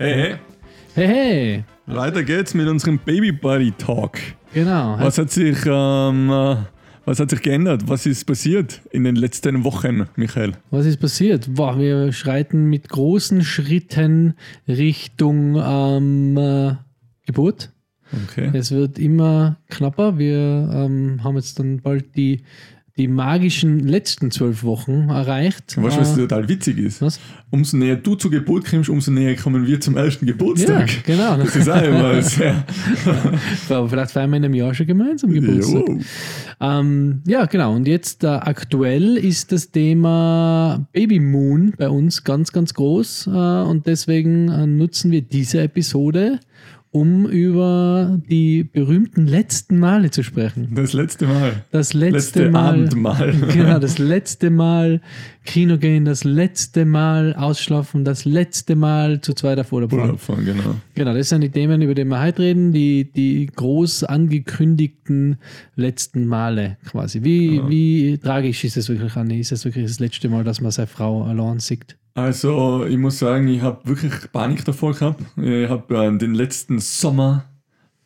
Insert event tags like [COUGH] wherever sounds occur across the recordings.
Hey, hey. Hey, hey. Weiter geht's mit unserem Baby Buddy Talk. Genau. Was hat sich, ähm, äh, was hat sich geändert? Was ist passiert in den letzten Wochen, Michael? Was ist passiert? Boah, wir schreiten mit großen Schritten Richtung ähm, äh, Geburt. Okay. Es wird immer knapper. Wir ähm, haben jetzt dann bald die, die magischen letzten zwölf Wochen erreicht. Weißt du, was Äh, total witzig ist? was? Umso näher du zur Geburt kommst, umso näher kommen wir zum ersten Ja, Geburtstag. genau. Das ist auch immer [LAUGHS] sehr. Aber vielleicht feiern wir in einem Jahr schon gemeinsam Geburtstag. Ähm, ja, genau. Und jetzt äh, aktuell ist das Thema Baby Moon bei uns ganz, ganz groß. Äh, und deswegen äh, nutzen wir diese Episode, um über die berühmten letzten Male zu sprechen. Das letzte Mal. Das letzte, Letzte Mal. Abendmahl. [LAUGHS] Genau, das letzte Mal Kino gehen, das letzte Mal ausschlafen, das letzte Mal zu zweit auf Urlaub fahren. Urlaub fahren, genau. Genau, das sind die Themen, über die wir heute reden, die, die groß angekündigten letzten Male quasi. Wie, wie tragisch ist es wirklich, Anni? Ist es wirklich das letzte Mal, dass man seine Frau allein sieht? Also, ich muss sagen, ich habe wirklich Panik davor gehabt. Ich habe äh, den letzten Sommer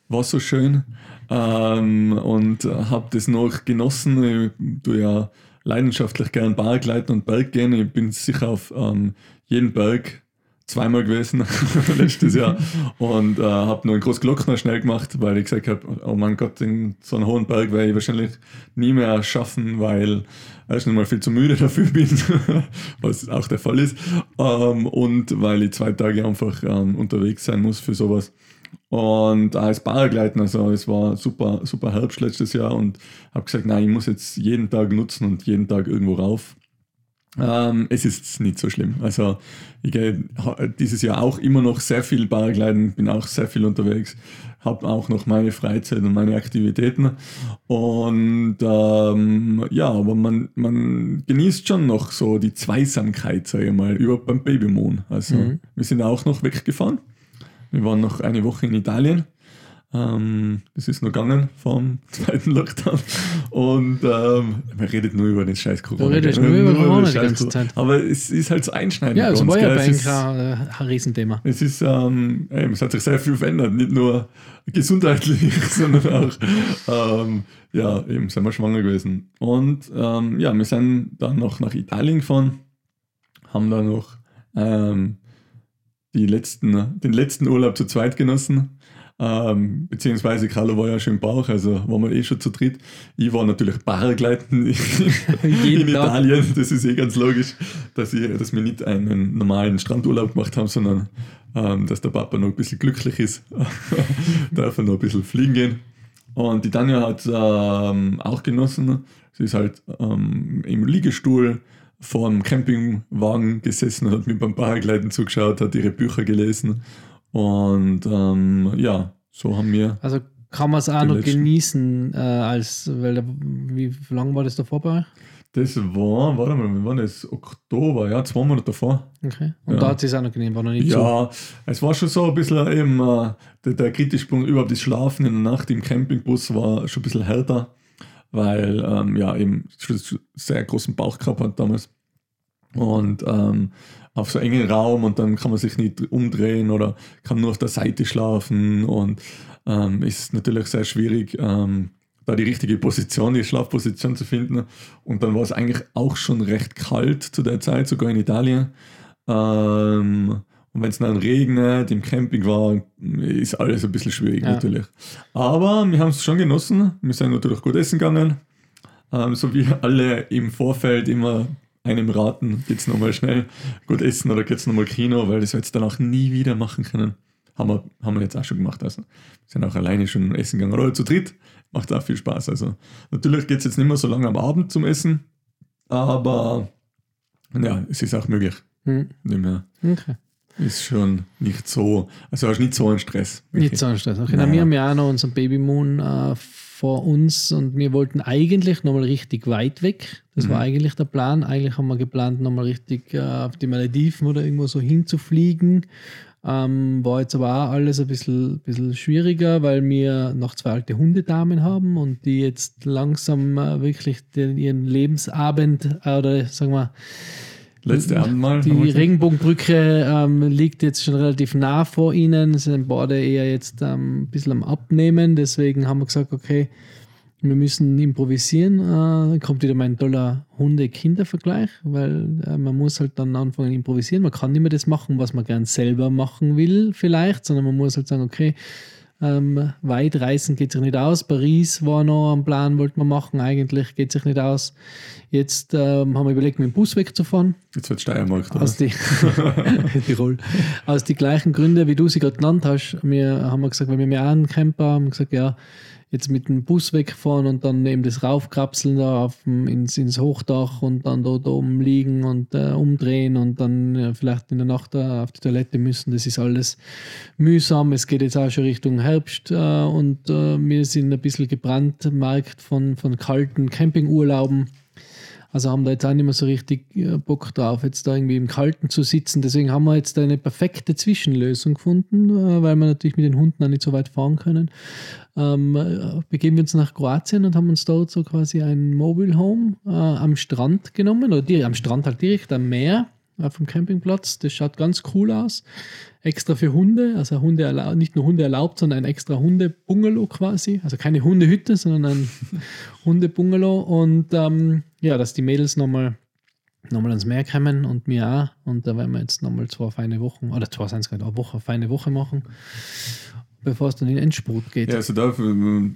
war so schön ähm, und habe das noch genossen. Ich tue ja leidenschaftlich gern Bergleiten und Berg gehen. Ich bin sicher auf ähm, jeden Berg zweimal gewesen [LAUGHS] letztes Jahr [LAUGHS] und äh, habe nur einen Großglockner schnell gemacht, weil ich gesagt habe, oh mein Gott, in so einen hohen Berg werde ich wahrscheinlich nie mehr schaffen, weil erstens mal viel zu müde [LAUGHS] dafür bin, was auch der Fall ist, ähm, und weil ich zwei Tage einfach ähm, unterwegs sein muss für sowas. Und als Paragleiten, also es war super, super Herbst letztes Jahr und habe gesagt, nein, ich muss jetzt jeden Tag nutzen und jeden Tag irgendwo rauf. Ähm, es ist nicht so schlimm. Also ich gehe dieses Jahr auch immer noch sehr viel Paragleiten, bin auch sehr viel unterwegs, habe auch noch meine Freizeit und meine Aktivitäten. Und ähm, ja, aber man, man genießt schon noch so die Zweisamkeit, sage ich mal, über beim Babymoon. Also Mhm. wir sind auch noch weggefahren. Wir waren noch eine Woche in Italien. Ähm, das ist noch gegangen vom zweiten Lockdown. Und ähm, man redet nur über den scheiß Corona. Du redest gell? nur über Corona die ganze. Zeit. Aber es ist halt so einschneidend. Ja, uns, war ja bei Es äh, ein Riesenthema. es ist, ähm, ey, es hat sich sehr viel verändert, nicht nur gesundheitlich, [LAUGHS] sondern auch, ähm, ja, eben sind wir schwanger gewesen. Und ähm, ja, wir sind dann noch nach Italien gefahren, haben da noch ähm, die letzten, den letzten Urlaub zu zweit genossen. Ähm, beziehungsweise Carlo war ja schon im Bauch, also waren wir eh schon zu dritt. Ich war natürlich Paragleiten in, [LAUGHS] in. Italien. Das ist eh ganz logisch, dass, ich, dass wir nicht einen normalen Strandurlaub gemacht haben, sondern ähm, dass der Papa noch ein bisschen glücklich ist. [LAUGHS] Darf er noch ein bisschen fliegen gehen. Und die Tanja hat ähm, auch genossen. Sie ist halt ähm, im Liegestuhl vor dem Campingwagen gesessen, hat mir beim Paragleiten zugeschaut, hat ihre Bücher gelesen. Und ähm, ja, so haben wir. Also kann man es auch noch genießen, äh, als, weil da, wie lange war das davor bei euch? Das war, warte mal, wann war das? Oktober, ja, zwei Monate davor. Okay. Und Ja. da hat es auch noch genießen, war noch nicht. Ja, es war schon so ein bisschen eben äh, der, der kritische Punkt, überhaupt das Schlafen in der Nacht im Campingbus war schon ein bisschen härter, weil ähm, ja eben sehr großen Bauch gehabt hat damals. Und ähm, auf so engen Raum und dann kann man sich nicht umdrehen oder kann nur auf der Seite schlafen und ähm, ist natürlich sehr schwierig, ähm, da die richtige Position, die Schlafposition zu finden. Und dann war es eigentlich auch schon recht kalt zu der Zeit, sogar in Italien. Ähm, und wenn es dann regnet, im Camping war, ist alles ein bisschen schwierig Ja. natürlich. Aber wir haben es schon genossen. Wir sind natürlich gut essen gegangen. Ähm, so wie alle im Vorfeld immer einem raten, geht's nochmal schnell gut essen oder geht's nochmal Kino, weil das wir jetzt danach nie wieder machen können. Haben wir, haben wir jetzt auch schon gemacht. Also wir sind auch alleine schon essen gegangen oder zu dritt. Macht auch viel Spaß. Also natürlich geht's jetzt nicht mehr so lange am Abend zum Essen, aber ja, es ist auch möglich. Hm. Dem her Okay. ist schon nicht so, also hast nicht so einen Stress. Nicht so ein Stress. Okay, na, Naja. wir haben ja auch noch unseren Babymoon äh, vor uns und wir wollten eigentlich nochmal richtig weit weg. Das war Mhm. eigentlich der Plan. Eigentlich haben wir geplant, nochmal richtig äh, auf die Malediven oder irgendwo so hinzufliegen. Ähm, war jetzt aber auch alles ein bisschen, bisschen schwieriger, weil wir noch zwei alte Hundedamen haben und die jetzt langsam äh, wirklich den, ihren Lebensabend äh, oder sagen wir letzte Abendmahl. Die Regenbogenbrücke ähm, liegt jetzt schon relativ nah vor ihnen, sind beide eher jetzt ähm, ein bisschen am Abnehmen, deswegen haben wir gesagt, okay, wir müssen improvisieren. Äh, kommt wieder mein toller Hunde-Kinder-Vergleich, weil äh, man muss halt dann anfangen improvisieren. Man kann nicht mehr das machen, was man gern selber machen will, vielleicht, sondern man muss halt sagen, okay, ähm, weit reisen geht sich nicht aus. Paris war noch am Plan, wollte man machen. Eigentlich geht sich nicht aus. Jetzt ähm, haben wir überlegt, mit dem Bus wegzufahren. Jetzt wird Steiermark, oder? Aus die, [LAUGHS] Tirol. Aus den gleichen Gründen, wie du sie gerade genannt hast. Wir haben wir gesagt, wenn wir mehr einen Camper haben, gesagt, ja, jetzt mit dem Bus wegfahren und dann eben das raufkrapseln da auf dem, ins, ins Hochdach und dann dort oben liegen und äh, umdrehen und dann ja, vielleicht in der Nacht da auf die Toilette müssen. Das ist alles mühsam. Es geht jetzt auch schon Richtung Herbst äh, und äh, wir sind ein bisschen gebrannt, Markt von, von kalten Campingurlauben. Also haben da jetzt auch nicht mehr so richtig äh, Bock drauf, jetzt da irgendwie im Kalten zu sitzen. Deswegen haben wir jetzt eine perfekte Zwischenlösung gefunden, äh, weil wir natürlich mit den Hunden auch nicht so weit fahren können. Ähm, äh, begeben wir uns nach Kroatien und haben uns dort so quasi ein Mobile Home äh, am Strand genommen, oder die, am Strand halt direkt am Meer dem Campingplatz. Das schaut ganz cool aus. Extra für Hunde, also Hunde erlaubt, nicht nur Hunde erlaubt, sondern ein extra Hunde-Bungalow quasi. Also keine Hundehütte, sondern ein [LAUGHS] Hunde-Bungalow. Und ähm, ja, dass die Mädels nochmal nochmal ans Meer kommen und mir auch. Und da werden wir jetzt nochmal zwei feine Wochen, oder zwei sind es gerade, eine Woche, feine Woche machen, bevor es dann in den Endspurt geht. Ja, also dafür äh,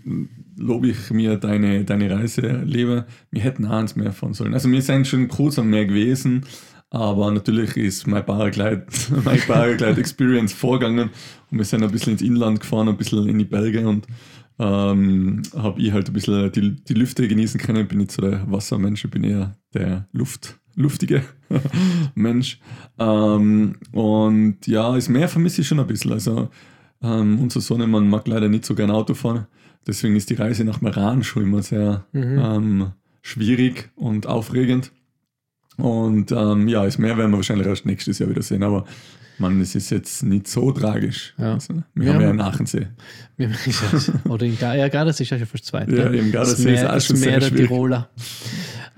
lobe ich mir deine, deine Reise lieber. Wir hätten auch ans Meer fahren sollen. Also wir sind schon kurz am Meer gewesen, aber natürlich ist mein Paraglide, [LAUGHS] mein Paraglide Experience vorgegangen und wir sind ein bisschen ins Inland gefahren, ein bisschen in die Berge und ähm, habe ich halt ein bisschen die, die Lüfte genießen können. Bin nicht so der Wassermensch, ich bin eher der Luft, luftige [LAUGHS] Mensch. Ähm, und ja, das Meer vermisse ich schon ein bisschen. Also ähm, unser Sohnemann mag leider nicht so gerne Auto fahren. Deswegen ist die Reise nach Meran schon immer sehr Mhm. ähm, schwierig und aufregend. Und ähm, ja, das Meer werden wir wahrscheinlich erst nächstes Jahr wieder sehen, aber man, es ist jetzt nicht so tragisch. Ja. Also, wir Ja, haben ja man- Nachensee. Wir- [LAUGHS] Oder in Gar ja, Gardasee ist ja schon fast zweit. Ja, im das Gardasee ist auch schon sehr Meer der. Tiroler.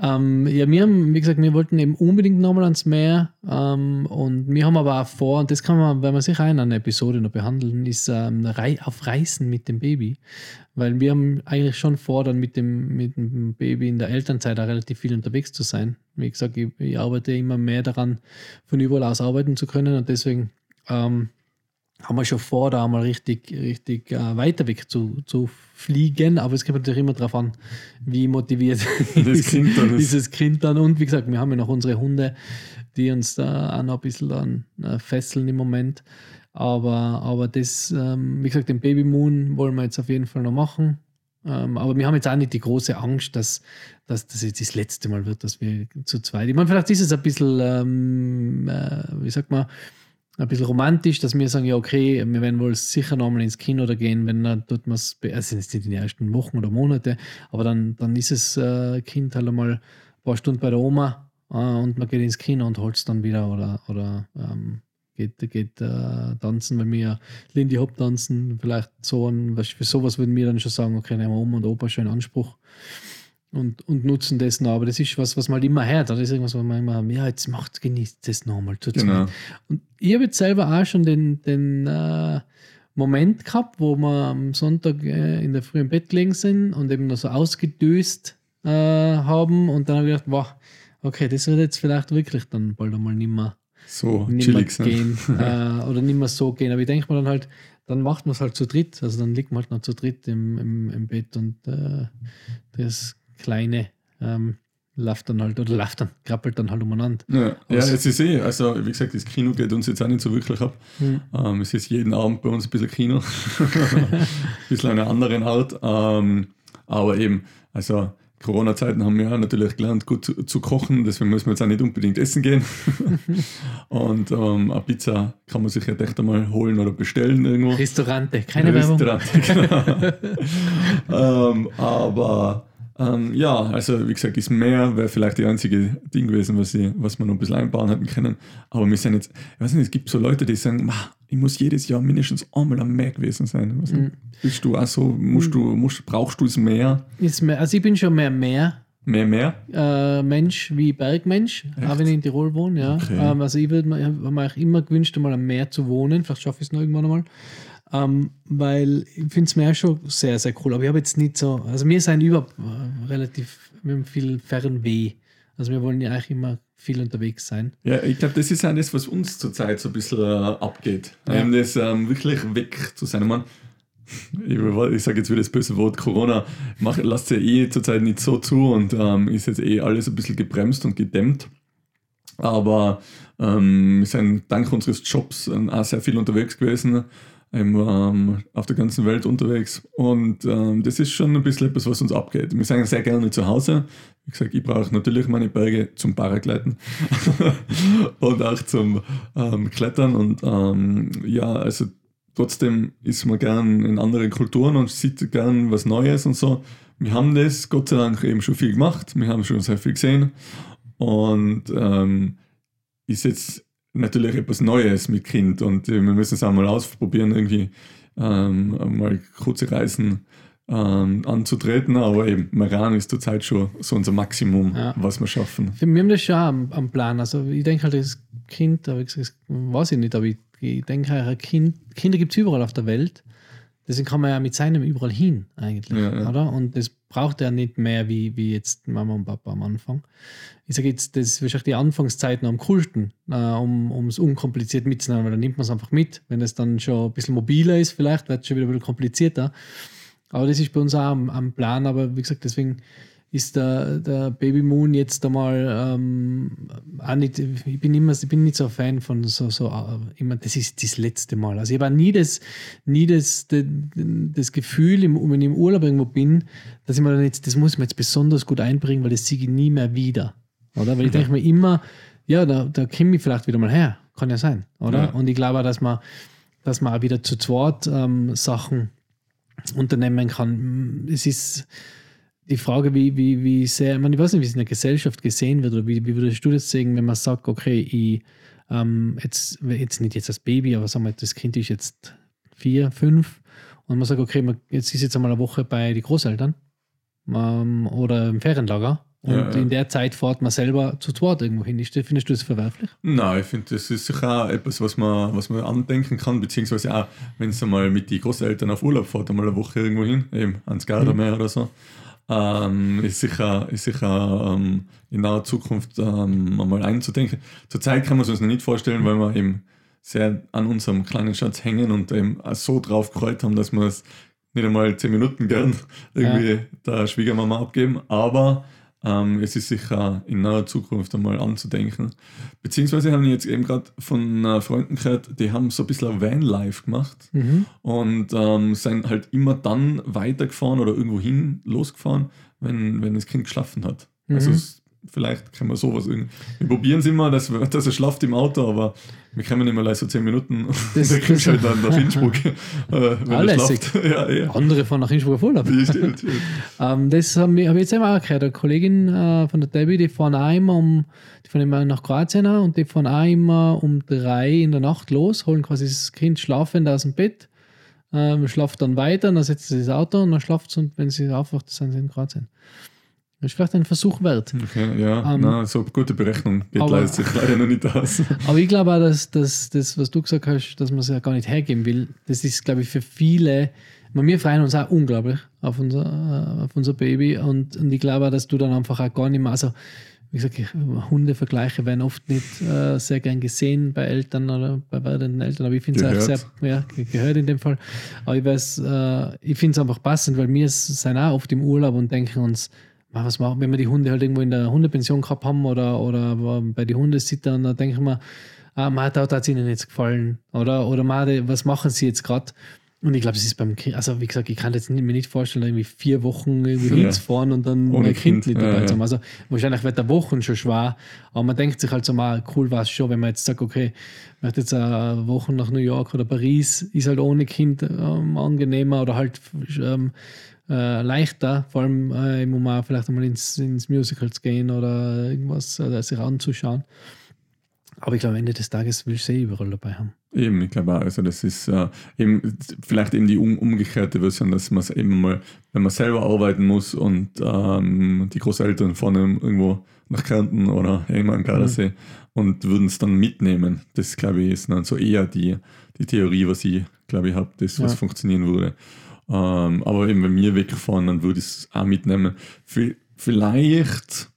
Ähm, ja, wir haben, wie gesagt, wir wollten eben unbedingt nochmal ans Meer ähm, und wir haben aber auch vor, und das kann man, wenn man sich in einer Episode noch behandeln, ist ähm, auf Reisen mit dem Baby. Weil wir haben eigentlich schon vor, dann mit dem, mit dem Baby in der Elternzeit auch relativ viel unterwegs zu sein. Wie gesagt, ich, ich arbeite immer mehr daran, von überall aus arbeiten zu können und deswegen ähm, haben wir schon vor, da mal richtig, richtig äh, weiter weg zu, zu fliegen. Aber es kommt natürlich immer darauf an, wie motiviert [LAUGHS] Kind dann [LAUGHS] ist. dieses Kind dann. Und wie gesagt, wir haben ja noch unsere Hunde, die uns da auch noch ein bisschen dann äh, fesseln im Moment. Aber, aber das, ähm, wie gesagt, den Baby Moon wollen wir jetzt auf jeden Fall noch machen. Ähm, aber wir haben jetzt auch nicht die große Angst, dass, dass das jetzt das letzte Mal wird, dass wir zu zweit. Ich meine, vielleicht ist es ein bisschen, ähm, äh, wie sagt man, ein bisschen romantisch, dass wir sagen, ja, okay, wir werden wohl sicher nochmal ins Kino da gehen, wenn dann tut man es, also nicht in den ersten Wochen oder Monate, aber dann, dann ist das äh, Kind halt einmal ein paar Stunden bei der Oma äh, und man geht ins Kino und holt es dann wieder oder, oder ähm, geht, geht äh, tanzen, wenn wir Lindy Hop tanzen, vielleicht so ein, für sowas würden wir dann schon sagen, okay, nehmen wir Oma und Opa schon in Anspruch und, und nutzen das noch. Aber das ist was, was man halt immer hört. Das ist irgendwas, wo man immer, ja, jetzt macht, genießt das nochmal. Genau. Und ich habe jetzt selber auch schon den, den äh, Moment gehabt, wo wir am Sonntag äh, in der Früh im Bett gelegen sind und eben noch so ausgedöst äh, haben. Und dann habe ich gedacht, wow, okay, das wird jetzt vielleicht wirklich dann bald einmal nicht mehr, So nicht mehr chillig. Ne? gehen [LAUGHS] äh, oder nicht mehr so gehen. Aber ich denke mir dann halt, dann macht man es halt zu dritt. Also dann liegt man halt noch zu dritt im, im, im Bett und äh, das Kleine ähm, läuft dann halt oder läuft dann, krabbelt dann halt umeinander. Ja, ja, Aus- es ist eh, also wie gesagt, das Kino geht uns jetzt auch nicht so wirklich ab. Hm. Ähm, es ist jeden Abend bei uns ein bisschen Kino. [LAUGHS] ein bisschen eine andere Art. Ähm, aber eben, also Corona-Zeiten haben wir ja natürlich gelernt, gut zu, zu kochen, deswegen müssen wir jetzt auch nicht unbedingt essen gehen. [LAUGHS] Und ähm, eine Pizza kann man sich ja echt einmal holen oder bestellen irgendwo. Restaurante, keine Werbung. Restaurant, genau. [LAUGHS] ähm, aber ähm, ja, also wie gesagt, das Meer wäre vielleicht die einzige Ding gewesen, was, ich, was wir noch ein bisschen einbauen hätten können. Aber wir sind jetzt, ich weiß nicht, es gibt so Leute, die sagen, "Ma, ich muss jedes Jahr mindestens einmal am Meer gewesen sein. Nicht, Mhm. Bist du auch so, musst du, musst, brauchst du das Meer? Ist mehr, also ich bin schon mehr mehr Mehr, mehr? äh, Mensch wie Bergmensch, auch wenn ich in Tirol wohne. Ja. Okay. Ähm, also ich würde mir, habe mir auch immer gewünscht, einmal am Meer zu wohnen. Vielleicht schaffe ich es noch irgendwann einmal. Ähm, weil ich finde das Meer schon sehr, sehr cool. Aber ich habe jetzt nicht so, also wir sind über äh, relativ, wir haben viel Fernweh. Also wir wollen ja eigentlich immer viel unterwegs sein. Ja, ich glaube, das ist auch das, was uns zurzeit so ein bisschen äh, abgeht. Ja. Ähm, das ähm, wirklich weg zu sein. Ich, mein, ich, ich sage jetzt wieder das böse Wort, Corona macht, lasst ja eh zurzeit nicht so zu und ähm, ist jetzt eh alles ein bisschen gebremst und gedämmt. Aber ähm, wir sind dank unseres Jobs ähm, auch sehr viel unterwegs gewesen, ähm, ähm, auf der ganzen Welt unterwegs. Und ähm, das ist schon ein bisschen etwas, was uns abgeht. Wir sind sehr gerne zu Hause. Wie gesagt, ich brauche natürlich meine Berge zum Paragleiten [LAUGHS] und auch zum ähm, Klettern. Und ähm, ja, also trotzdem ist man gern in anderen Kulturen und sieht gern was Neues und so. Wir haben das Gott sei Dank eben schon viel gemacht. Wir haben schon sehr viel gesehen. Und ähm, ist jetzt natürlich etwas Neues mit Kind und wir müssen es auch mal ausprobieren, irgendwie ähm, mal kurze Reisen ähm, anzutreten, aber eben Meran ist zurzeit schon so unser Maximum, Ja. was wir schaffen. Wir haben das schon am, am Plan. Also ich denke halt, das Kind, aber ich gesagt, das weiß ich nicht, aber ich, ich denke, ein kind, Kinder gibt es überall auf der Welt. Deswegen kann man ja mit seinem überall hin, eigentlich. Ja. Oder? Und das braucht er nicht mehr wie, wie jetzt Mama und Papa am Anfang. Ich sage jetzt, das ist wahrscheinlich die Anfangszeit noch am coolsten, äh, um es unkompliziert mitzunehmen, weil dann nimmt man es einfach mit. Wenn es dann schon ein bisschen mobiler ist, vielleicht wird es schon wieder ein bisschen komplizierter. Aber das ist bei uns auch am, am Plan. Aber wie gesagt, deswegen ist der, der Baby Moon jetzt einmal ähm, auch nicht, ich bin immer, ich bin nicht so ein Fan von so, so äh, immer, das ist das letzte Mal. Also ich habe nie das, nie das, das, das Gefühl, wenn ich im Urlaub irgendwo bin, dass ich mir dann jetzt, das muss ich mir jetzt besonders gut einbringen, weil das sehe ich nie mehr wieder. Oder? Weil ich denke mir immer, ja, da, da komme ich vielleicht wieder mal her. Kann ja sein, oder? Ja. Und ich glaube auch, dass man, dass man auch wieder zu zweit ähm, Sachen unternehmen kann. Es ist die Frage, wie, wie, wie sehr, ich, meine, ich weiß nicht, wie es in der Gesellschaft gesehen wird, oder wie, wie würdest du das sehen, wenn man sagt, okay, ich, ähm, jetzt, jetzt nicht jetzt das Baby, aber sagen wir, das Kind ist jetzt vier, fünf und man sagt, okay, man, jetzt ist jetzt einmal eine Woche bei den Großeltern ähm, oder im Ferienlager und Ja, ja. in der Zeit fährt man selber zu zweit irgendwo hin. Findest du das verwerflich? Nein, ich finde, das ist sicher auch etwas, was man, was man andenken kann, beziehungsweise auch, wenn es einmal mit den Großeltern auf Urlaub fährt, einmal eine Woche irgendwo hin, eben ans Gardasmeer oder so, ähm, ist sicher, ist sicher ähm, in naher Zukunft ähm, einmal einzudenken. Zurzeit kann man es uns noch nicht vorstellen, weil wir eben sehr an unserem kleinen Schatz hängen und eben so drauf gefreut haben, dass wir es nicht einmal zehn Minuten gern irgendwie der Schwiegermama abgeben, aber ähm, es ist sicher in naher Zukunft einmal anzudenken. Beziehungsweise haben wir jetzt eben gerade von äh, Freunden gehört, die haben so ein bisschen Vanlife gemacht Mhm. und ähm, sind halt immer dann weitergefahren oder irgendwo hin losgefahren, wenn, wenn das Kind geschlafen hat. Also Mhm. es, vielleicht können wir sowas irgendwie. Wir probieren es immer, dass, wir- dass er schlaft im Auto, aber wir kommen immer gleich so 10 Minuten und Das- [LAUGHS] der kriegt das- halt dann nach Innsbruck, äh, Ah, [LAUGHS] ja, ja. Andere fahren nach Innsbruck auf Urlaub. Ja, stimmt, stimmt. [LAUGHS] Ähm, das habe ich, hab ich jetzt eben auch gehört. Eine Kollegin äh, von der Debbie, die fahren auch immer um, die fahren immer nach Kroatien auch und die fahren auch immer um drei in der Nacht los, holen quasi das Kind schlafend aus dem Bett, ähm, schlaft dann weiter, dann setzt sie das Auto und dann schlaft sie und wenn sie aufwacht, sind sie in Kroatien. Das ist vielleicht ein Versuch wert. Okay, ja, Ähm, na, so gute Berechnung geht aber- leider, sich leider noch nicht aus. [LAUGHS] Aber ich glaube auch, dass, dass das, was du gesagt hast, dass man es ja gar nicht hergeben will, das ist, glaube ich, für viele. Wir freuen uns auch unglaublich auf unser, äh, auf unser Baby und, und ich glaube auch, dass du dann einfach auch gar nicht mehr, also wie gesagt, ich- Hundevergleiche werden oft nicht äh, sehr gern gesehen bei Eltern oder bei werdenden Eltern, aber ich finde es auch sehr, Gehört. ja, ge- gehört in dem Fall. Aber ich weiß, äh, ich finde es einfach passend, weil wir sind auch oft im Urlaub und denken uns, "Ma, was machen, wenn wir die Hunde halt irgendwo in der Hundepension gehabt haben oder, oder bei den Hundesittern, dann denke ich mir, ah, ma, da hat es ihnen jetzt gefallen. Oder, oder ma, was machen sie jetzt gerade? Und ich glaube, das ist beim Kind, also wie gesagt, ich kann jetzt nicht, mir nicht vorstellen, irgendwie vier Wochen irgendwie Ja. hinzufahren und dann Ohne mein Kind, Kind, nicht dabei ja. zu haben. Also wahrscheinlich wird der Wochen schon schwer, aber man denkt sich halt so mal, cool war es schon, wenn man jetzt sagt, okay, ich möchte jetzt eine Woche nach New York oder Paris, ist halt ohne Kind ähm, angenehmer oder halt ähm, äh, leichter, vor allem äh, im Moment vielleicht einmal ins, ins Musical zu gehen oder irgendwas äh, sich anzuschauen. Aber ich glaube, am Ende des Tages willst du sie überall dabei haben. Eben, ich glaube auch. Also das ist äh, eben vielleicht eben die um, umgekehrte Version, dass man es eben mal, wenn man selber arbeiten muss und ähm, die Großeltern fahren irgendwo nach Kärnten oder irgendwann am Gardasee mhm. und würden es dann mitnehmen. Das glaube ich ist dann so eher die, die Theorie, was ich glaube ich habe, das was ja. funktionieren würde. Ähm, aber eben wenn wir wegfahren, dann würde ich es auch mitnehmen. Vielleicht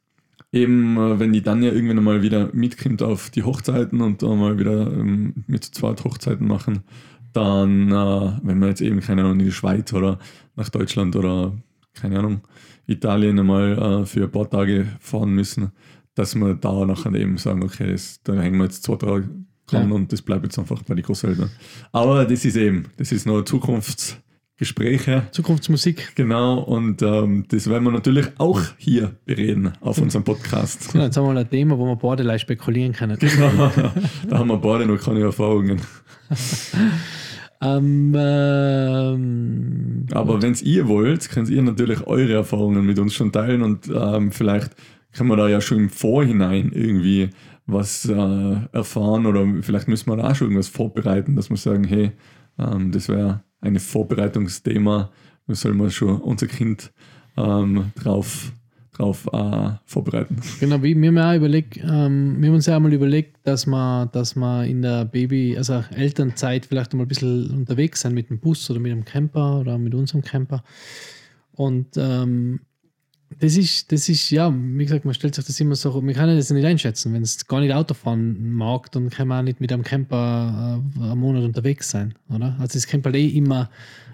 eben, äh, wenn die dann ja irgendwann mal wieder mitkommt auf die Hochzeiten und da mal wieder ähm, mit zwei Hochzeiten machen, dann, äh, wenn wir jetzt eben, keine Ahnung, in die Schweiz oder nach Deutschland oder, keine Ahnung, Italien einmal äh, für ein paar Tage fahren müssen, dass wir da nachher eben sagen, okay, das, da hängen wir jetzt zwei Tage dran ja. und das bleibt jetzt einfach bei den Großeltern. Aber das ist eben, das ist noch Zukunfts- Gespräche. Zukunftsmusik. Genau, und ähm, das werden wir natürlich auch hier bereden auf unserem Podcast. Genau, jetzt haben wir ein Thema, wo wir beide leicht spekulieren können. Genau, da haben wir beide noch keine Erfahrungen. ähm, ähm, Aber wenn ihr wollt, könnt ihr natürlich eure Erfahrungen mit uns schon teilen und ähm, vielleicht können wir da ja schon im Vorhinein irgendwie was äh, erfahren oder vielleicht müssen wir da auch schon irgendwas vorbereiten, dass wir sagen, hey, ähm, das wäre ein Vorbereitungsthema. Da soll man schon unser Kind ähm, drauf, drauf äh, vorbereiten. Genau, wie wir haben auch überlegt, ähm, wir haben uns ja einmal überlegt, dass man, dass man in der Baby, also Elternzeit vielleicht einmal ein bisschen unterwegs sein mit dem Bus oder mit dem Camper oder mit unserem Camper. Und ähm, das ist, das ist, ja, wie gesagt, man stellt sich das immer so, man kann das nicht einschätzen. Wenn es gar nicht Auto fahren mag, dann kann man auch nicht mit einem Camper äh, einen Monat unterwegs sein, oder? Also es kommt halt eh immer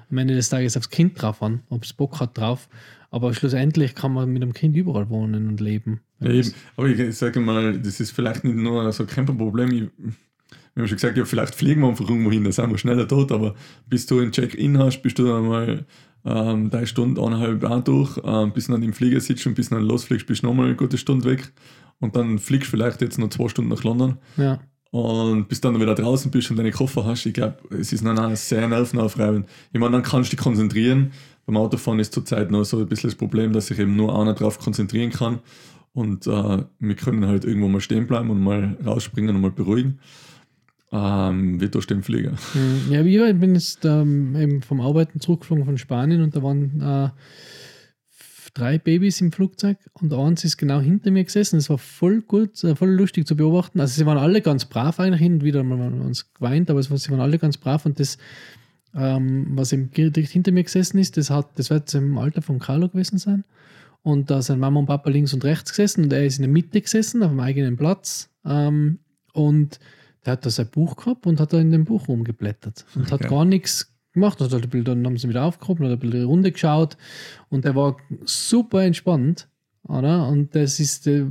am Ende des Tages aufs Kind drauf an, ob es Bock hat drauf. Aber schlussendlich kann man mit einem Kind überall wohnen und leben. Ja, eben. Aber ich sage mal, das ist vielleicht nicht nur so ein Camperproblem. Ich, wir haben schon gesagt, ja, vielleicht fliegen wir einfach irgendwo hin, da sind wir schneller tot, aber bis du ein Check-in hast, bist du dann mal ähm, drei Stunden, eineinhalb auch durch, ähm, bis du dann im Flieger sitzt und bis du dann losfliegst, bist du nochmal eine gute Stunde weg und dann fliegst du vielleicht jetzt noch zwei Stunden nach London. Ja. Und bis dann wieder draußen bist und deine Koffer hast, ich glaube, es ist dann auch sehr nervenaufreibend. Ich meine, dann kannst du dich konzentrieren. Beim Autofahren ist zurzeit noch so ein bisschen das Problem, dass ich eben nur einer drauf konzentrieren kann. Und äh, wir können halt irgendwo mal stehen bleiben und mal rausspringen und mal beruhigen ähm, wird durch den Flieger. Hm, ja, ich bin jetzt ähm, eben vom Arbeiten zurückgeflogen von Spanien und da waren äh, drei Babys im Flugzeug und eins ist genau hinter mir gesessen. Es war voll gut, äh, voll lustig zu beobachten. Also sie waren alle ganz brav eigentlich hin und wieder wir uns geweint, aber sie waren alle ganz brav und das, ähm, was eben direkt hinter mir gesessen ist, das, hat, das wird im Alter von Carlo gewesen sein. Und da sind Mama und Papa links und rechts gesessen und er ist in der Mitte gesessen, auf dem eigenen Platz. Ähm, und der hat da sein Buch gehabt und hat da in dem Buch rumgeblättert und okay. hat gar nichts gemacht. Also dann haben sie wieder aufgehoben, hat ein bisschen Runde geschaut und der war super entspannt. Oder? Und das ist, äh,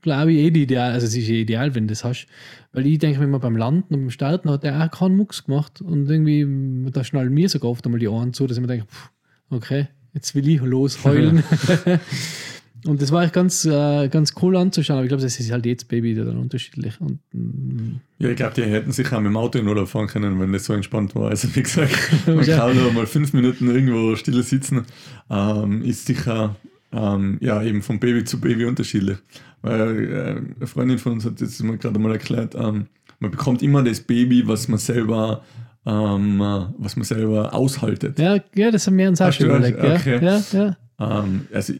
glaube ich, eh die ideal. Also, es ist eh ideal, wenn du das hast. Weil ich denke, wenn man beim Landen und beim Starten hat er auch keinen Mucks gemacht. Und irgendwie, da schnallen mir sogar oft einmal die Ohren zu, dass ich mir denke, okay, jetzt will ich losheulen. [LAUGHS] [LAUGHS] Und das war echt ganz, äh, ganz cool anzuschauen, aber ich glaube, das ist halt jetzt Baby dann unterschiedlich. Und, mm. ja, ich glaube, die hätten sich auch mit dem Auto in Urlaub fahren können, wenn das so entspannt war. Also wie gesagt, [LAUGHS] man kann nur mal fünf Minuten irgendwo still sitzen, ähm, ist sicher ähm, ja, eben von Baby zu Baby unterschiedlich. Weil äh, eine Freundin von uns hat das gerade mal erklärt, ähm, man bekommt immer das Baby, was man selber ähm, was man selber aushaltet. Ja, ja das haben wir uns auch schon überlegt. Okay. Ja, ja, ja. Ähm, also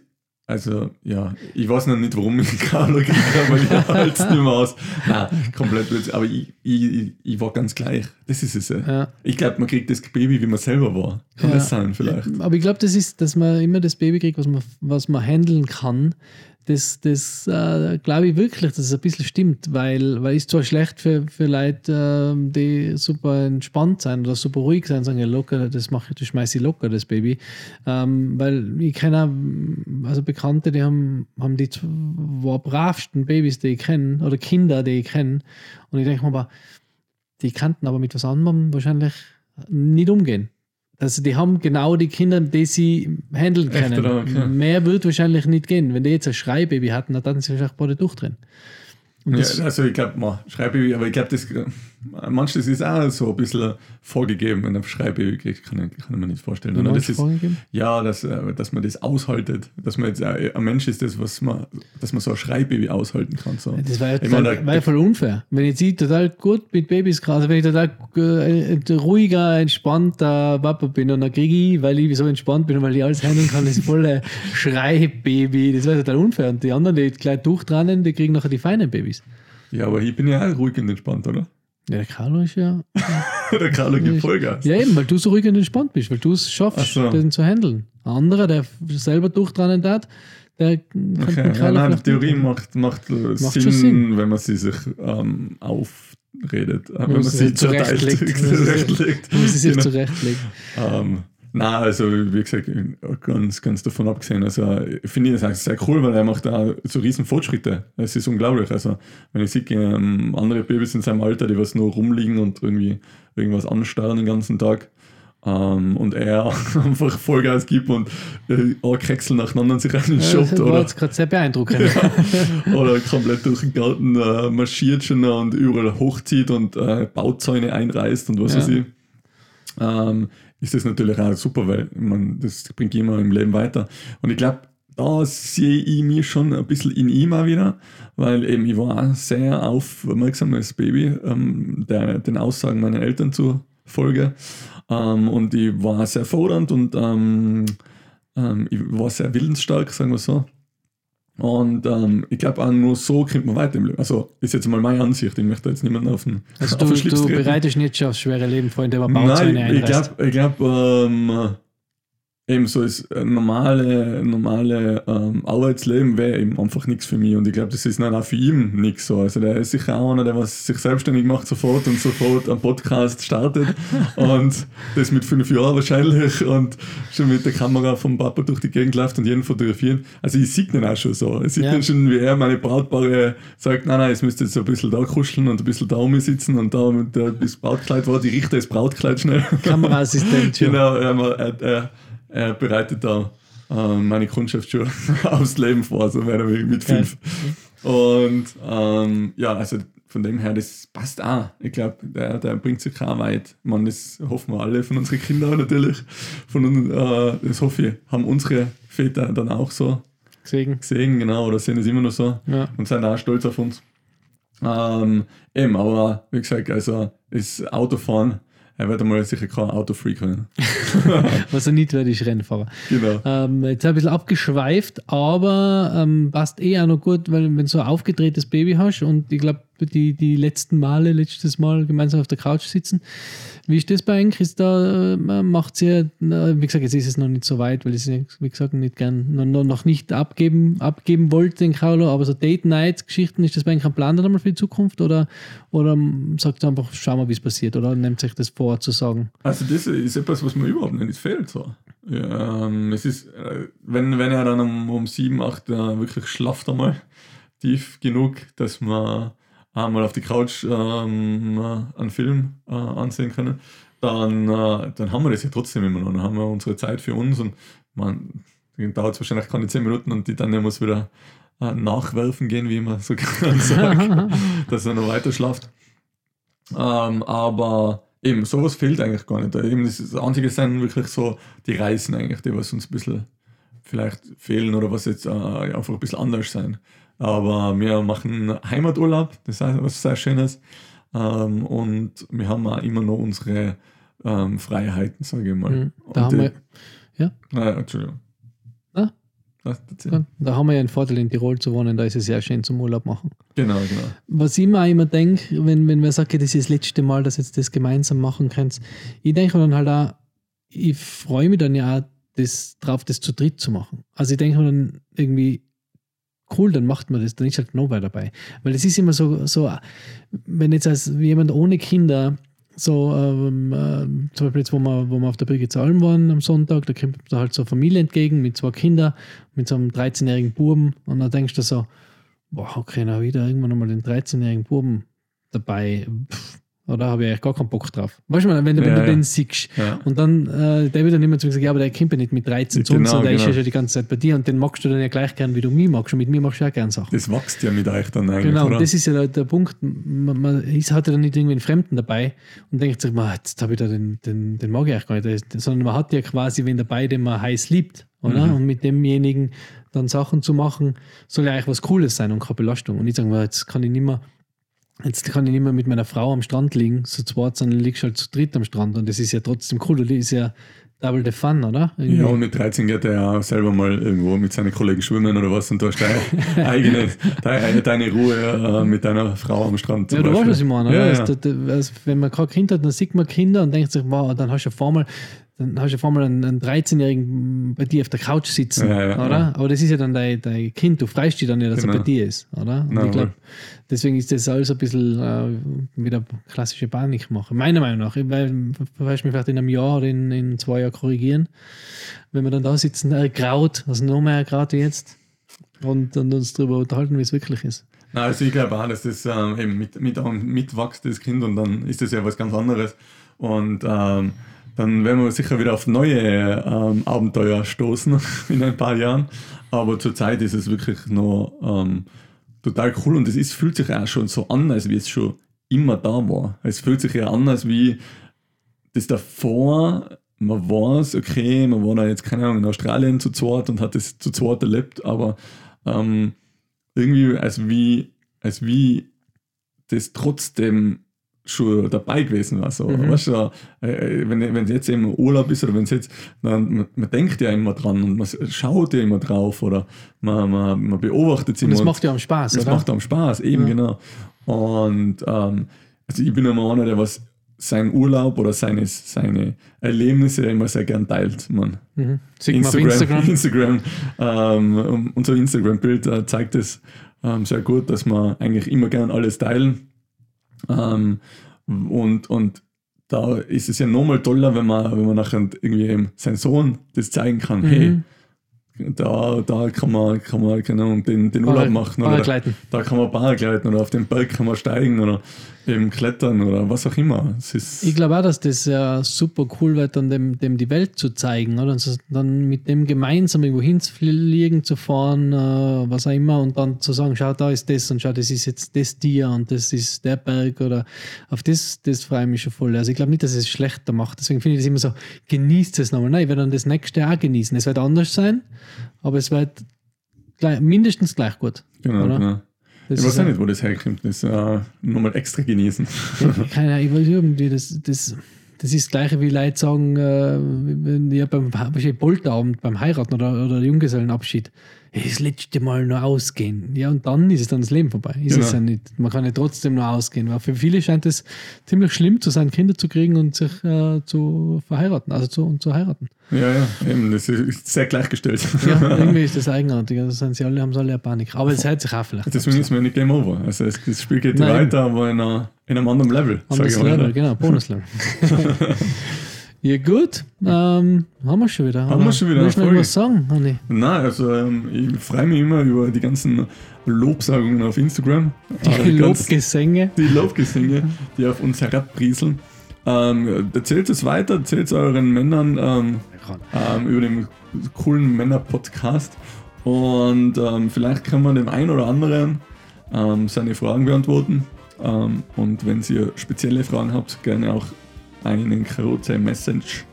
also, ja, ich weiß noch nicht, warum ich Carlo habe, aber ich [LAUGHS] halte es nicht mehr aus. Nein, komplett blöd. Aber ich, ich, ich war ganz gleich. Das ist es. Ja. Ich glaube, man kriegt das Baby, wie man selber war. Kann ja. das sein, vielleicht? Aber ich glaube, das ist, dass man immer das Baby kriegt, was man, was man handeln kann das, das äh, glaube ich wirklich, dass es ein bisschen stimmt, weil, weil ist zwar schlecht für, für Leute, äh, die super entspannt sein oder super ruhig sein, sagen ja locker, das mache ich, das schmeiße ich locker, das Baby. Ähm, weil ich kenne also Bekannte, die haben, haben die zwei bravsten Babys, die ich kenne, oder Kinder, die ich kenne. Und ich denke mir aber, die kannten aber mit was anderem wahrscheinlich nicht umgehen. Also die haben genau die Kinder, die sie handeln können. Echt, okay. Mehr wird wahrscheinlich nicht gehen. Wenn die jetzt ein Schreibaby hatten, dann hatten sie wahrscheinlich beide durchdrehen. Und Ja, das, also ich glaube, Schreibbaby, aber ich glaube, das manches ist auch so ein bisschen vorgegeben, wenn ein Schreibbaby kriegt, kann ich, kann mir nicht vorstellen. Oder? Das ist, ja, dass, äh, dass man das aushaltet, dass man jetzt äh, ein Mensch ist, das, was man, dass man so ein Schreibbaby aushalten kann. So. Das war ja Ich total, meine, da- war ja voll unfair. Wenn ich sie total gut mit Babys gerade, wenn ich total äh, ruhiger, entspannter Papa bin und dann kriege ich, weil ich so entspannt bin und weil ich alles handeln kann, das volle [LAUGHS] Schreibaby, das war total unfair. Und die anderen, die gleich durchtrennen, die kriegen nachher die feinen Babys. Ja, aber ich bin ja auch ruhig und entspannt, oder? Ja, der Carlo ist ja. [LAUGHS] Der Carlo gibt Vollgas. Ja, eben, weil du so ruhig und entspannt bist, weil du es schaffst, so. den zu handeln. Ein anderer, der selber durchtrennen hat, der kann Okay, den ja, nein, Theorie macht, macht, äh, schon Sinn, Sinn. wenn man sie sich ähm, aufredet, äh, wenn man man sie sie [LAUGHS] zurechtlegt. zurechtlegt. zurechtlegt. Muss ich sich Genau. zurechtlegen. Ähm, na, also wie gesagt, ganz, ganz davon abgesehen. Also ich finde das eigentlich sehr cool, weil er macht da so riesen Fortschritte. Es ist unglaublich. Also wenn ich sehe, ähm, andere Babys in seinem Alter, die was nur rumliegen und irgendwie irgendwas anstarren den ganzen Tag. Ähm, und er [LAUGHS] einfach Vollgas gibt und äh, Krecksel nacheinander sich Ja, reinschoppt das war oder, jetzt gerade sehr beeindruckend. [LAUGHS] oder komplett durch den Garten äh, marschiert schon und überall hochzieht und äh, Bauzäune einreißt und was Ja. weiß ich. Ähm, ist das natürlich auch super, weil man, das bringt immer im Leben weiter. Und ich glaube, da sehe ich mich schon ein bisschen in ihm auch wieder, weil eben ich war auch sehr aufmerksam als Baby, ähm, der, den Aussagen meiner Eltern zu Folge. Ähm, und ich war sehr fordernd und ähm, ähm, ich war sehr willensstark, sagen wir so. Und ähm, ich glaube, auch nur so kommt man weiter im Leben. Also, ist jetzt mal meine Ansicht. Ich möchte jetzt niemanden auf den, Also auf den du, Schlips du bereitest nicht schon aufs schwere Leben indem man Bauzäune Nein, ich einreißt. glaube, ich glaub, ähm, eben so das normale, normale ähm, Arbeitsleben wäre eben einfach nichts für mich. Und ich glaube, das ist dann auch für ihn nichts so. Also der ist sicher auch einer, der was sich selbstständig macht sofort und sofort einen Podcast startet. [LAUGHS] und das mit fünf Jahren wahrscheinlich und schon mit der Kamera vom Papa durch die Gegend läuft und jeden fotografieren. Also ich sehe den auch schon so. Ich sehe Ja. den schon, wie er meine Brautpaare sagt, nein, nein, jetzt müsst ihr jetzt ein bisschen da kuscheln und ein bisschen da sitzen und da mit das Brautkleid war, die richte das Brautkleid schnell. Kameraassistent [LAUGHS] schon. Genau, er, er, er, er bereitet da äh, meine Kundschaft schon [LAUGHS] aufs Leben vor, so mehr oder weniger mit fünf. Und ähm, ja, also von dem her, das passt auch. Ich glaube, der, der bringt sich auch weit. Meine, das hoffen wir alle von unseren Kindern natürlich. Von, uns, äh, das hoffe ich, haben unsere Väter dann auch so Deswegen. gesehen, genau, oder sehen es immer noch so Ja. und sind auch stolz auf uns. Ähm, eben, aber wie gesagt, also das Autofahren, er wird einmal sicher kein Autofreak werden. Was [LAUGHS] er nicht wird, ist Rennfahrer. Genau. Ähm, jetzt ein bisschen abgeschweift, aber ähm, passt eh auch noch gut, weil wenn du so ein aufgedrehtes Baby hast und ich glaube, die, die letzten Male, letztes Mal gemeinsam auf der Couch sitzen. Wie ist das bei euch? Ist da, äh, macht sie, wie gesagt, jetzt ist es noch nicht so weit, weil ich es, wie gesagt, nicht gern, noch- nicht abgeben, abgeben wollte, den Kaulo, aber so Date-Night-Geschichten, ist das bei euch ein Plan dann für die Zukunft oder, oder sagt ihr einfach, schauen wir, wie es passiert oder nehmt sich das vor zu sagen? Also das ist etwas, was mir überhaupt nicht fehlt. So. Ja, ähm, es ist, äh, wenn, wenn er dann um, um 7, 8 äh, wirklich schlaft einmal tief genug, dass wir einmal auf die Couch ähm, äh, einen Film äh, ansehen können, dann, äh, dann haben wir das ja trotzdem immer noch. Dann haben wir unsere Zeit für uns und man, dauert es wahrscheinlich keine 10 Minuten und die dann muss wieder nachwerfen gehen, wie man so [LAUGHS] gerne sagt, dass er noch weiter schlaft. Ähm, aber eben, sowas fehlt eigentlich gar nicht. Eben, das, das Einzige sind wirklich so die Reisen eigentlich, die was uns ein bisschen vielleicht fehlen oder was jetzt äh, einfach ein bisschen anders sein. Aber wir machen Heimaturlaub, das ist was sehr Schönes. Ähm, und wir haben auch immer noch unsere ähm, Freiheiten, sage ich mal. Mhm. Da Und haben wir, die- Ah, Entschuldigung. Ah. Erzähl. Ja, Da haben wir ja einen Vorteil, in Tirol zu wohnen, da ist es sehr schön zum Urlaub machen. Genau, genau. Was ich mir auch immer denke, wenn, wenn wir sagen, das ist das letzte Mal, dass ihr jetzt das gemeinsam machen könnt, ich denke dann halt auch, ich freue mich dann ja auch das, drauf, das zu dritt zu machen. Also ich denke mir dann irgendwie, cool, dann macht man das, dann ist halt noch wer dabei. Weil es ist immer so, so, wenn jetzt als jemand ohne Kinder so, ähm, ähm, zum Beispiel jetzt, wo wir, wo wir auf der Brigitz Alm waren am Sonntag, da kommt da halt so eine Familie entgegen mit zwei Kindern, mit so einem 13-jährigen Buben und dann denkst du so, boah, okay, na wieder irgendwann nochmal den 13-jährigen Buben dabei. Pff, Oder habe ich eigentlich gar keinen Bock drauf. Weißt du, wenn, du- wenn Ja, du ja. den siehst. Ja. Und dann, äh, der wird dann immer zu mir gesagt, ja, aber der kommt ja nicht mit 13 zu uns, Genau, und der ist ja genau. schon die ganze Zeit bei dir und den magst du dann ja gleich gern, wie du mich magst. Und mit mir magst du ja gern Sachen. Das wächst ja mit euch dann eigentlich, Genau, und das ist ja der, der Punkt. Man, man ist halt dann nicht irgendwie einen Fremden dabei und denkt sich, "Ma, jetzt habe ich da den, den, den mag ich eigentlich gar nicht. Sondern man hat ja quasi wen dabei, den man heiß liebt. Oder? Mhm. Und mit demjenigen dann Sachen zu machen, soll ja eigentlich was Cooles sein und keine Belastung. Und nicht sagen, "Ma, jetzt kann ich nicht mehr, jetzt kann ich nicht mehr mit meiner Frau am Strand liegen, zu zweit, sondern liegst halt zu dritt am Strand. Und das ist ja trotzdem cool. Das ist ja double the fun, oder? Irgendwie. Ja, und mit 13 geht er ja auch selber mal irgendwo mit seinen Kollegen schwimmen oder was und du hast deine [LAUGHS] eigene, deine, deine Ruhe äh, mit deiner Frau am Strand. Ja, du weißt, was ich meine. Oder? Ja, ja. also, wenn man kein Kind hat, dann sieht man Kinder und denkt sich, wow, dann hast du auf einmal, dann hast du auf einmal einen, einen 13-Jährigen bei dir auf der Couch sitzen, Ja, ja, oder? ja. Aber das ist ja dann dein, dein Kind, du freust dich dann ja, dass er Genau. bei dir ist, oder? Und Na, ich glaube, deswegen ist das alles ein bisschen äh, wieder klassische Panik machen. Meiner Meinung nach. Ich weiß mich vielleicht in einem Jahr oder in, in zwei Jahren korrigieren. Wenn wir dann da sitzen, ergraut, also noch mehr ergraut wie jetzt, und, und uns darüber unterhalten, wie es wirklich ist. Nein, also ich glaube auch, dass das ähm, eben mit, mit, mitwächst, das Kind, und dann ist das ja was ganz anderes. Und ähm, dann werden wir sicher wieder auf neue ähm, Abenteuer stoßen [LAUGHS] in ein paar Jahren. Aber zurzeit ist es wirklich noch ähm, total cool und es ist, fühlt sich auch schon so an, als wie es schon immer da war. Es fühlt sich ja an, als wie das davor, man weiß, okay, man war da jetzt, keine Ahnung, in Australien zu zweit und hat das zu zweit erlebt, aber ähm, irgendwie als wie, als wie das trotzdem schon dabei gewesen war. So. Mhm. Weißt du, äh, wenn, wenn es jetzt eben Urlaub ist oder wenn es jetzt, dann, man, man denkt ja immer dran und man schaut ja immer drauf oder man, man, man beobachtet es Und immer. das macht ja auch Spaß, Das oder? macht am Spaß, eben Ja. genau. Und ähm, also ich bin immer einer, der was seinen Urlaub oder seine, seine Erlebnisse immer sehr gern teilt. Man. Mhm. Man auf Instagram. Instagram [LAUGHS] ähm, unser Instagram-Bild äh, zeigt es ähm, sehr gut, dass wir eigentlich immer gern alles teilen. Ähm, und, und da ist es ja nochmal toller, wenn man, wenn man nachher irgendwie eben seinen Sohn das zeigen kann. Hey, Mhm. da, da kann man, kann man keine Ahnung, den, den Urlaub machen. Oder da kann man Paragleiten oder auf den Berg kann man steigen oder eben klettern oder was auch immer. Ich glaube auch, dass das ja super cool wird, dann dem, dem die Welt zu zeigen, oder? Und so- dann mit dem gemeinsam irgendwo hinzufliegen, zu fahren, äh, was auch immer, und dann zu sagen, schau, da ist das und schau, das ist jetzt das Tier und das ist der Berg oder auf das, das freue ich mich schon voll. Also ich glaube nicht, dass es schlechter macht. Deswegen finde ich das immer so, genießt es nochmal. Nein, ich werde dann das nächste auch genießen. Es wird anders sein, aber es wird gleich, mindestens gleich gut. genau, oder? genau. Das Ich weiß ja- nicht, wo das herkommt. Das äh, nochmal extra genießen. keine Ahnung, ich weiß irgendwie, das, das, das ist das Gleiche wie Leute sagen, äh, wenn ja beim Polterabend, beim Heiraten oder, oder Junggesellenabschied, das letzte Mal nur ausgehen. Ja, und dann ist es dann das Leben vorbei. Ist Genau. es ja nicht. Man kann ja trotzdem nur ausgehen. Weil für viele scheint es ziemlich schlimm zu sein, Kinder zu kriegen und sich äh, zu verheiraten, also zu, und zu heiraten. Ja, ja, eben, das ist sehr gleichgestellt. Ja, [LAUGHS] irgendwie ist das eigenartig. Also sind sie alle, haben sie alle eine Panik. Aber es hört sich auch vielleicht. Deswegen ist mir nicht Game Over. Also es, das Spiel geht Nein. weiter, aber in, einer, in einem anderen Level. Anderes Level, genau, Bonuslevel. [LAUGHS] ja, gut. Ähm, haben wir schon wieder. Haben wir schon wieder Willst du noch was sagen, Hanni? Nein, also ähm, ich freue mich immer über die ganzen Lobsagungen auf Instagram. Äh, Die ganz- Lobgesänge. die Lobgesänge, die auf uns herabprieseln. Ähm, erzählt es weiter, erzählt es euren Männern ähm, ähm, über den coolen Männer-Podcast. Und ähm, vielleicht kann man dem einen oder anderen seine Fragen beantworten. Und wenn ihr spezielle Fragen habt, gerne auch einen kurze Message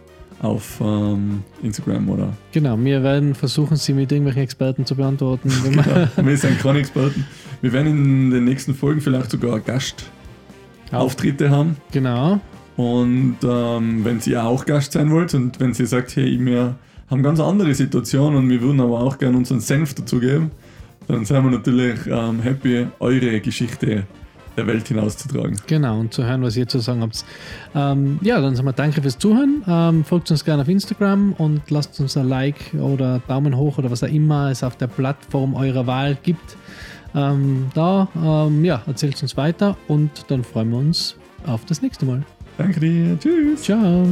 auf ähm, Instagram oder. Genau, wir werden versuchen, sie mit irgendwelchen Experten zu beantworten. Wir [LAUGHS] Wir sind keine Experten. Wir werden in den nächsten Folgen vielleicht sogar Gastauftritte haben. genau. Und ähm, wenn ihr auch Gast sein wollt und wenn ihr sagt, hey, wir haben ganz andere Situationen und wir würden aber auch gerne unseren Senf dazugeben, dann sind wir natürlich ähm, happy, eure Geschichte der Welt hinauszutragen. Genau, und zu hören, was ihr zu sagen habt. Ähm, ja, dann sagen wir danke fürs Zuhören. Ähm, folgt uns gerne auf Instagram und lasst uns ein Like oder Daumen hoch oder was auch immer es auf der Plattform eurer Wahl gibt. Ähm, da, ähm, ja, erzählt uns weiter und dann freuen wir uns auf das nächste Mal. Danke dir, tschüss. Ciao.